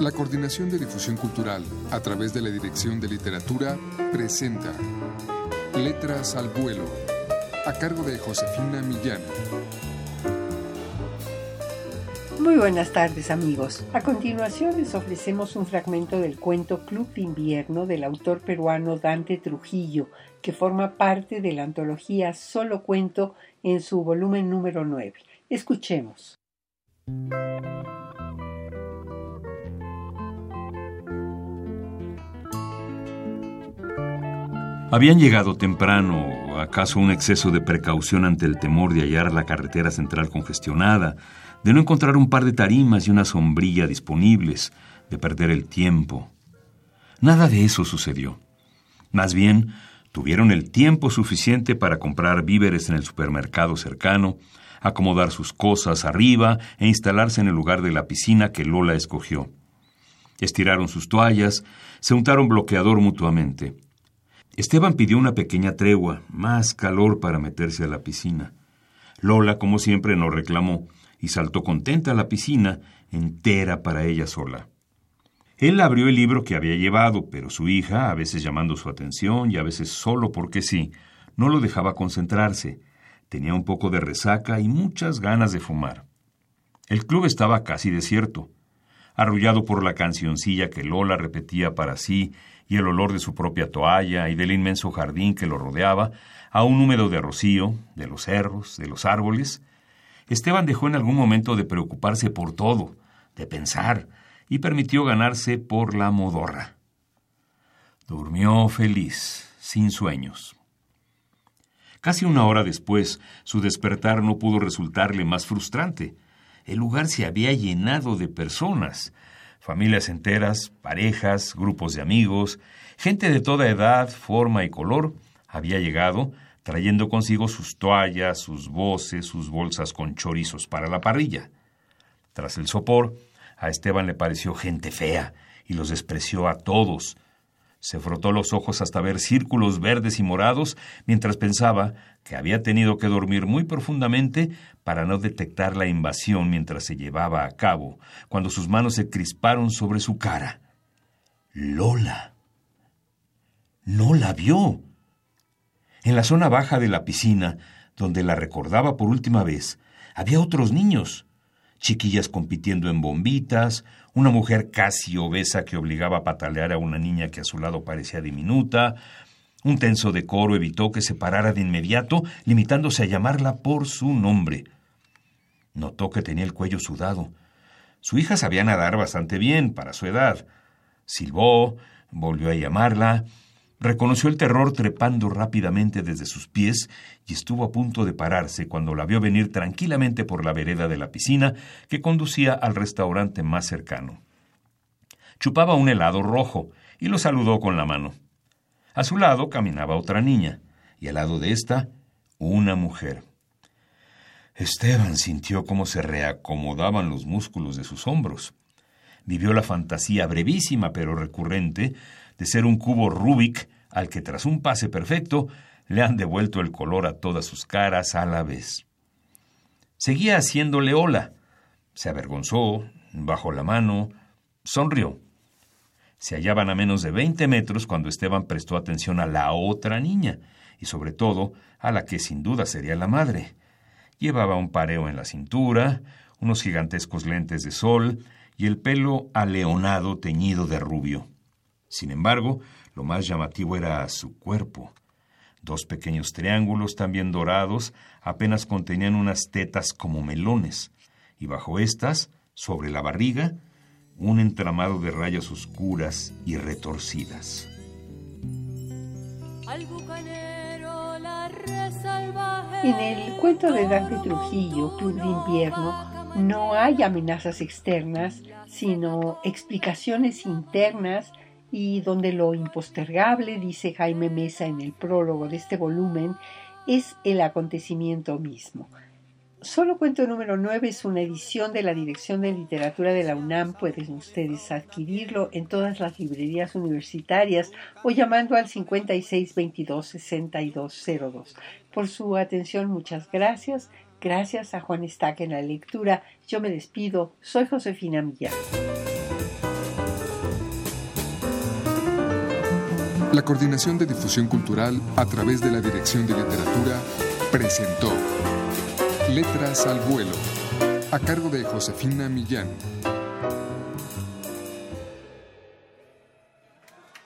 La Coordinación de Difusión Cultural, a través de la Dirección de Literatura, presenta Letras al Vuelo, a cargo de Josefina Millán. Muy buenas tardes amigos. A continuación les ofrecemos un fragmento del cuento Club de Invierno del autor peruano Dante Trujillo, que forma parte de la antología Solo Cuento en su volumen número 9. Escuchemos. Habían llegado temprano, acaso un exceso de precaución ante el temor de hallar la carretera central congestionada, de no encontrar un par de tarimas y una sombrilla disponibles, de perder el tiempo. Nada de eso sucedió. Más bien, tuvieron el tiempo suficiente para comprar víveres en el supermercado cercano, acomodar sus cosas arriba e instalarse en el lugar de la piscina que Lola escogió. Estiraron sus toallas, se untaron bloqueador mutuamente. Esteban pidió una pequeña tregua, más calor para meterse a la piscina. Lola, como siempre, no reclamó y saltó contenta a la piscina, entera para ella sola. Él abrió el libro que había llevado, pero su hija, a veces llamando su atención y a veces solo porque sí, no lo dejaba concentrarse. Tenía un poco de resaca y muchas ganas de fumar. El club estaba casi desierto. Arrullado por la cancioncilla que Lola repetía para sí y el olor de su propia toalla y del inmenso jardín que lo rodeaba, aún húmedo de rocío, de los cerros, de los árboles, Esteban dejó en algún momento de preocuparse por todo, de pensar, y permitió ganarse por la modorra. Durmió feliz, sin sueños. Casi una hora después, su despertar no pudo resultarle más frustrante. El lugar se había llenado de personas, familias enteras, parejas, grupos de amigos, gente de toda edad, forma y color, había llegado, trayendo consigo sus toallas, sus voces, sus bolsas con chorizos para la parrilla. Tras el sopor, a Esteban le pareció gente fea y los despreció a todos. Se frotó los ojos hasta ver círculos verdes y morados mientras pensaba que había tenido que dormir muy profundamente para no detectar la invasión mientras se llevaba a cabo, cuando sus manos se crisparon sobre su cara. Lola. No la vio. En la zona baja de la piscina, donde la recordaba por última vez, había otros niños, chiquillas compitiendo en bombitas, una mujer casi obesa que obligaba a patalear a una niña que a su lado parecía diminuta, un tenso decoro evitó que se parara de inmediato, limitándose a llamarla por su nombre. Notó que tenía el cuello sudado. Su hija sabía nadar bastante bien para su edad. Silbó, volvió a llamarla, reconoció el terror trepando rápidamente desde sus pies y estuvo a punto de pararse cuando la vio venir tranquilamente por la vereda de la piscina que conducía al restaurante más cercano. Chupaba un helado rojo y lo saludó con la mano. A su lado caminaba otra niña, y al lado de ésta, una mujer. Esteban sintió cómo se reacomodaban los músculos de sus hombros. Vivió la fantasía brevísima pero recurrente de ser un cubo Rubik al que tras un pase perfecto le han devuelto el color a todas sus caras a la vez. Seguía haciéndole ola. Se avergonzó, bajó la mano, sonrió. Se hallaban a menos de veinte metros cuando Esteban prestó atención a la otra niña, y sobre todo a la que sin duda sería la madre. Llevaba un pareo en la cintura, unos gigantescos lentes de sol y el pelo aleonado teñido de rubio. Sin embargo, lo más llamativo era su cuerpo. Dos pequeños triángulos también dorados apenas contenían unas tetas como melones, y bajo estas, sobre la barriga, un entramado de rayas oscuras y retorcidas. En el cuento de Dante Trujillo, Club de Invierno, no hay amenazas externas, sino explicaciones internas y donde lo impostergable, dice Jaime Mesa en el prólogo de este volumen, es el acontecimiento mismo. Solo cuento número 9 es una edición de la Dirección de Literatura de la UNAM. Pueden ustedes adquirirlo en todas las librerías universitarias o llamando al 5622-6202. Por su atención, muchas gracias. Gracias a Juan Estaca en la lectura. Yo me despido. Soy Josefina Millán. La Coordinación de Difusión Cultural a través de la Dirección de Literatura presentó Letras al Vuelo a cargo de Josefina Millán.